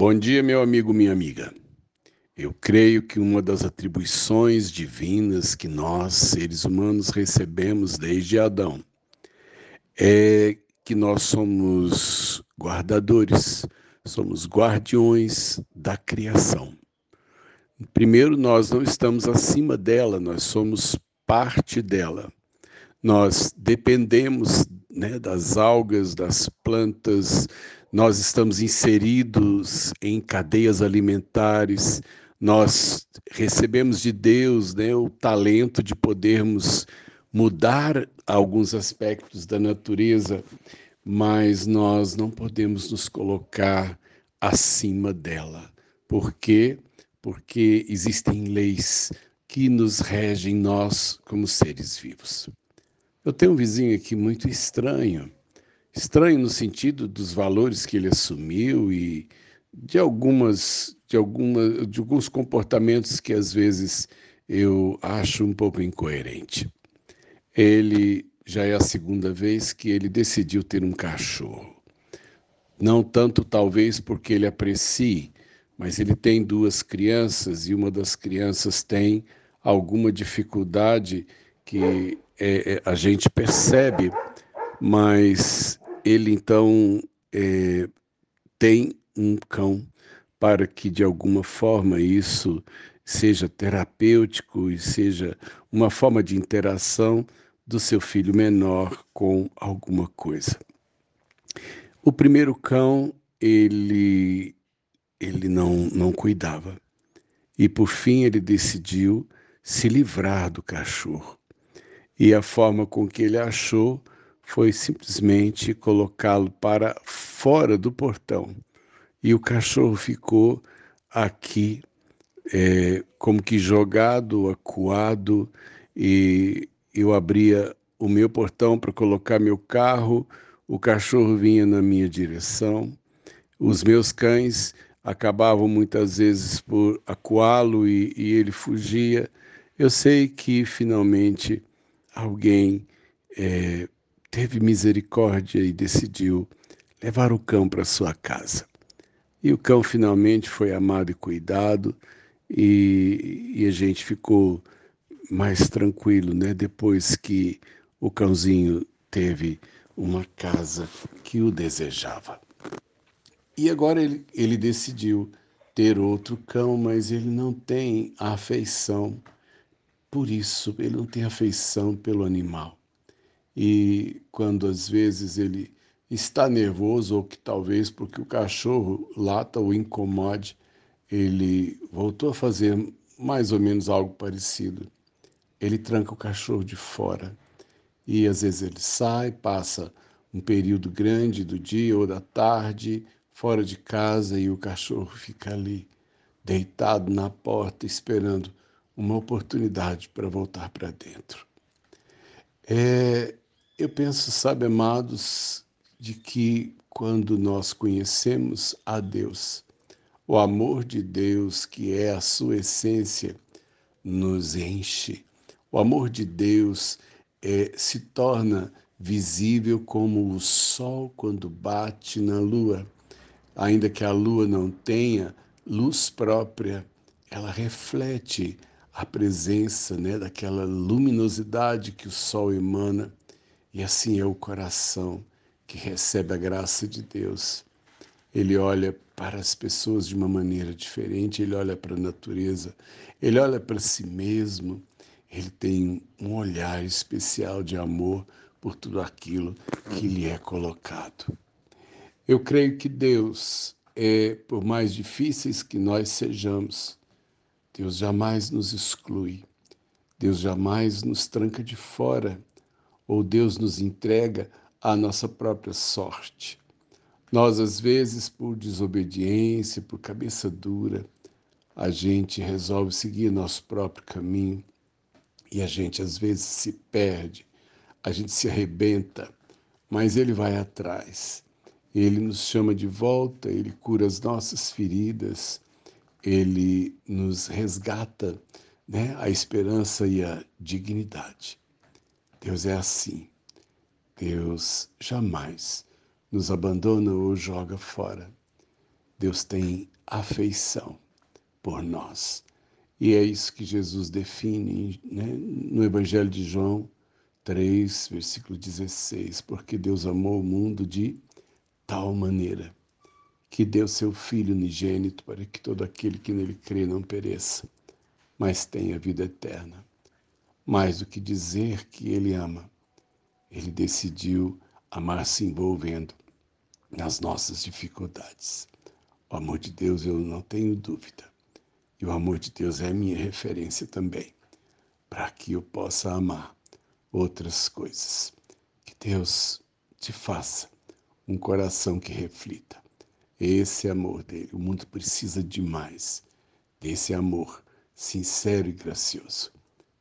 Bom dia, meu amigo, minha amiga. Eu creio que uma das atribuições divinas que nós, seres humanos, recebemos desde Adão é que nós somos guardadores, somos guardiões da criação. Primeiro, nós não estamos acima dela, nós somos parte dela. Nós dependemos né, das algas, das plantas, nós estamos inseridos em cadeias alimentares, nós recebemos de Deus né, o talento de podermos mudar alguns aspectos da natureza, mas nós não podemos nos colocar acima dela. Por quê? Porque existem leis que nos regem nós como seres vivos. Eu tenho um vizinho aqui muito estranho, estranho no sentido dos valores que ele assumiu e de algumas de alguma de alguns comportamentos que às vezes eu acho um pouco incoerente. Ele já é a segunda vez que ele decidiu ter um cachorro. Não tanto talvez porque ele aprecie, mas ele tem duas crianças e uma das crianças tem alguma dificuldade que é, é, a gente percebe, mas ele então é, tem um cão para que de alguma forma isso seja terapêutico e seja uma forma de interação do seu filho menor com alguma coisa. O primeiro cão, ele ele não não cuidava. E por fim ele decidiu se livrar do cachorro. E a forma com que ele achou foi simplesmente colocá-lo para fora do portão. E o cachorro ficou aqui, é, como que jogado, acuado, e eu abria o meu portão para colocar meu carro, o cachorro vinha na minha direção, os meus cães acabavam muitas vezes por acuá-lo e, e ele fugia. Eu sei que finalmente alguém é, teve misericórdia e decidiu levar o cão para sua casa. E o cão finalmente foi amado e cuidado, e, e, a gente ficou mais tranquilo, né? Depois que o cãozinho teve uma casa que o desejava. E agora ele, ele decidiu ter outro cão, mas ele não tem afeição por isso, ele não tem afeição pelo animal. E quando às vezes ele está nervoso, ou que talvez porque o cachorro lata ou incomode, ele voltou a fazer mais ou menos algo parecido. Ele tranca o cachorro de fora. E às vezes ele sai, passa um período grande do dia ou da tarde fora de casa e o cachorro fica ali, deitado na porta, esperando uma oportunidade para voltar para dentro. É, eu penso, sabe, amados, de que quando nós conhecemos a Deus, o amor de Deus, que é a sua essência, nos enche. O amor de Deus é, se torna visível como o sol quando bate na lua. Ainda que a lua não tenha luz própria, ela reflete a presença né, daquela luminosidade que o sol emana, e assim é o coração que recebe a graça de Deus. Ele olha para as pessoas de uma maneira diferente, ele olha para a natureza, ele olha para si mesmo, ele tem um olhar especial de amor por tudo aquilo que lhe é colocado. Eu creio que Deus, é, por mais difíceis que nós sejamos, Deus jamais nos exclui, Deus jamais nos tranca de fora, ou Deus nos entrega à nossa própria sorte. Nós, às vezes, por desobediência, por cabeça dura, a gente resolve seguir nosso próprio caminho e a gente, às vezes, se perde, a gente se arrebenta, mas Ele vai atrás. Ele nos chama de volta, Ele cura as nossas feridas, ele nos resgata né, a esperança e a dignidade. Deus é assim. Deus jamais nos abandona ou joga fora. Deus tem afeição por nós. E é isso que Jesus define né? no Evangelho de João 3, versículo 16. Porque Deus amou o mundo de tal maneira que deu seu Filho unigênito para que todo aquele que nele crê não pereça, mas tenha vida eterna. Mais do que dizer que ele ama, ele decidiu amar se envolvendo nas nossas dificuldades. O amor de Deus, eu não tenho dúvida. E o amor de Deus é minha referência também, para que eu possa amar outras coisas. Que Deus te faça um coração que reflita esse amor dele. O mundo precisa demais desse amor sincero e gracioso.